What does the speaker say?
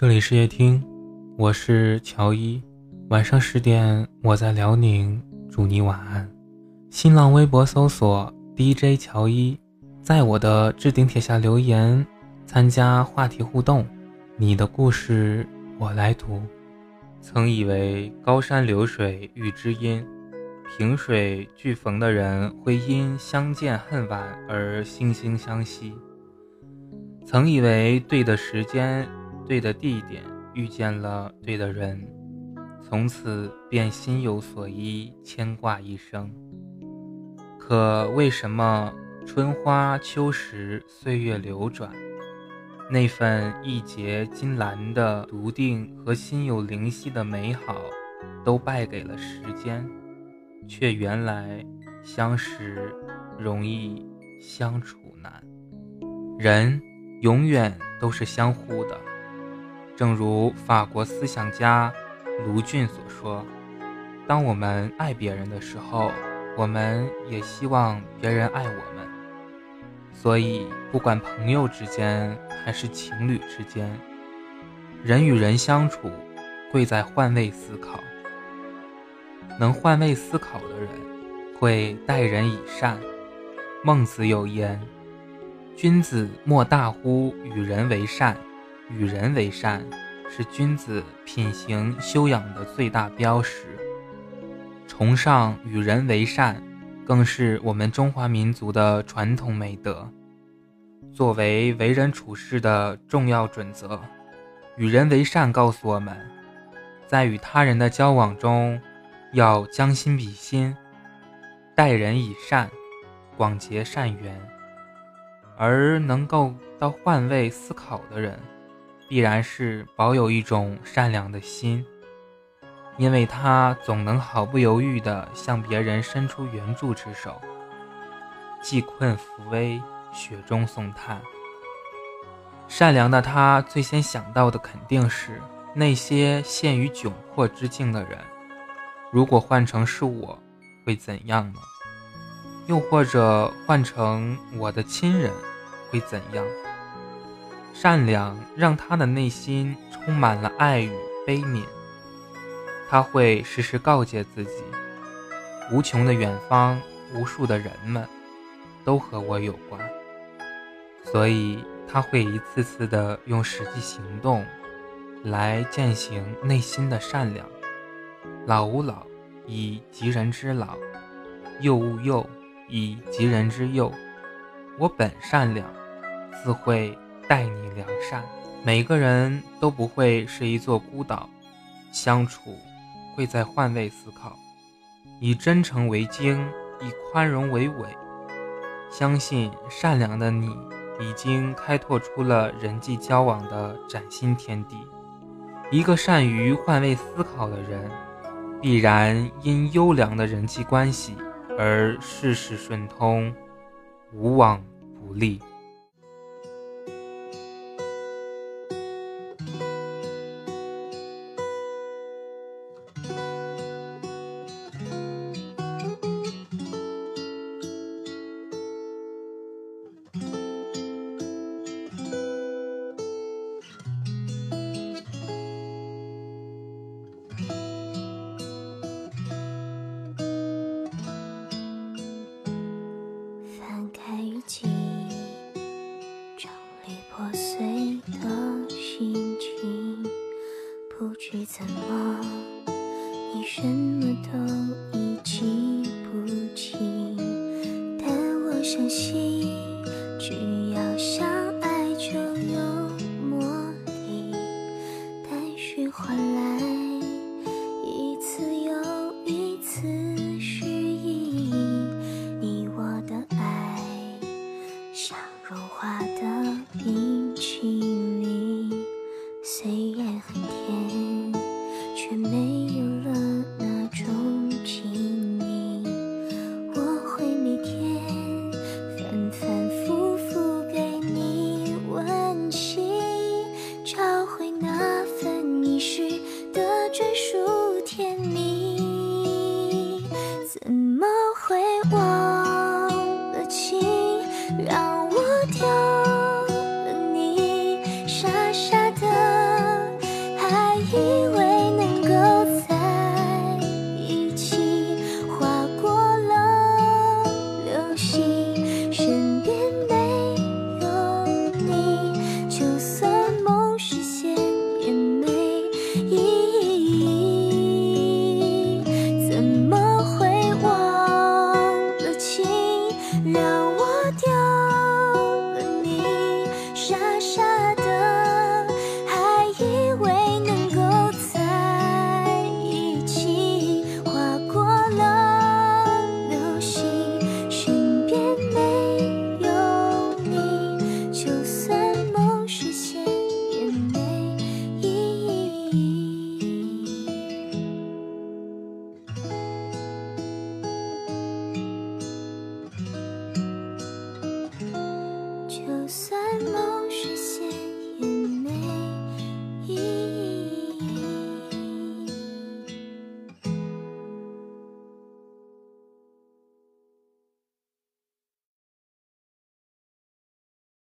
这里是夜听，我是乔伊。晚上十点，我在辽宁，祝你晚安。新浪微博搜索 DJ 乔伊，在我的置顶帖下留言，参加话题互动。你的故事我来读。曾以为高山流水遇知音，萍水俱逢的人会因相见恨晚而惺惺相惜。曾以为对的时间。对的地点遇见了对的人，从此便心有所依，牵挂一生。可为什么春花秋实，岁月流转，那份义结金兰的笃定和心有灵犀的美好，都败给了时间？却原来相识容易相处难，人永远都是相互的。正如法国思想家卢俊所说：“当我们爱别人的时候，我们也希望别人爱我们。所以，不管朋友之间还是情侣之间，人与人相处，贵在换位思考。能换位思考的人，会待人以善。孟子有言：‘君子莫大乎与人为善。’”与人为善，是君子品行修养的最大标识。崇尚与人为善，更是我们中华民族的传统美德。作为为人处事的重要准则，与人为善告诉我们，在与他人的交往中，要将心比心，待人以善，广结善缘。而能够到换位思考的人。必然是保有一种善良的心，因为他总能毫不犹豫地向别人伸出援助之手，济困扶危，雪中送炭。善良的他最先想到的肯定是那些陷于窘迫之境的人。如果换成是我，会怎样呢？又或者换成我的亲人，会怎样？善良让他的内心充满了爱与悲悯，他会时时告诫自己：无穷的远方，无数的人们，都和我有关。所以他会一次次的用实际行动，来践行内心的善良。老吾老以及人之老，幼吾幼以及人之幼。我本善良，自会。待你良善，每个人都不会是一座孤岛，相处会在换位思考，以真诚为经，以宽容为纬。相信善良的你，已经开拓出了人际交往的崭新天地。一个善于换位思考的人，必然因优良的人际关系而事事顺通，无往不利。破碎的心情，不知怎么，你什么都已记不清，但我相信，只要相爱就有魔力，但是换一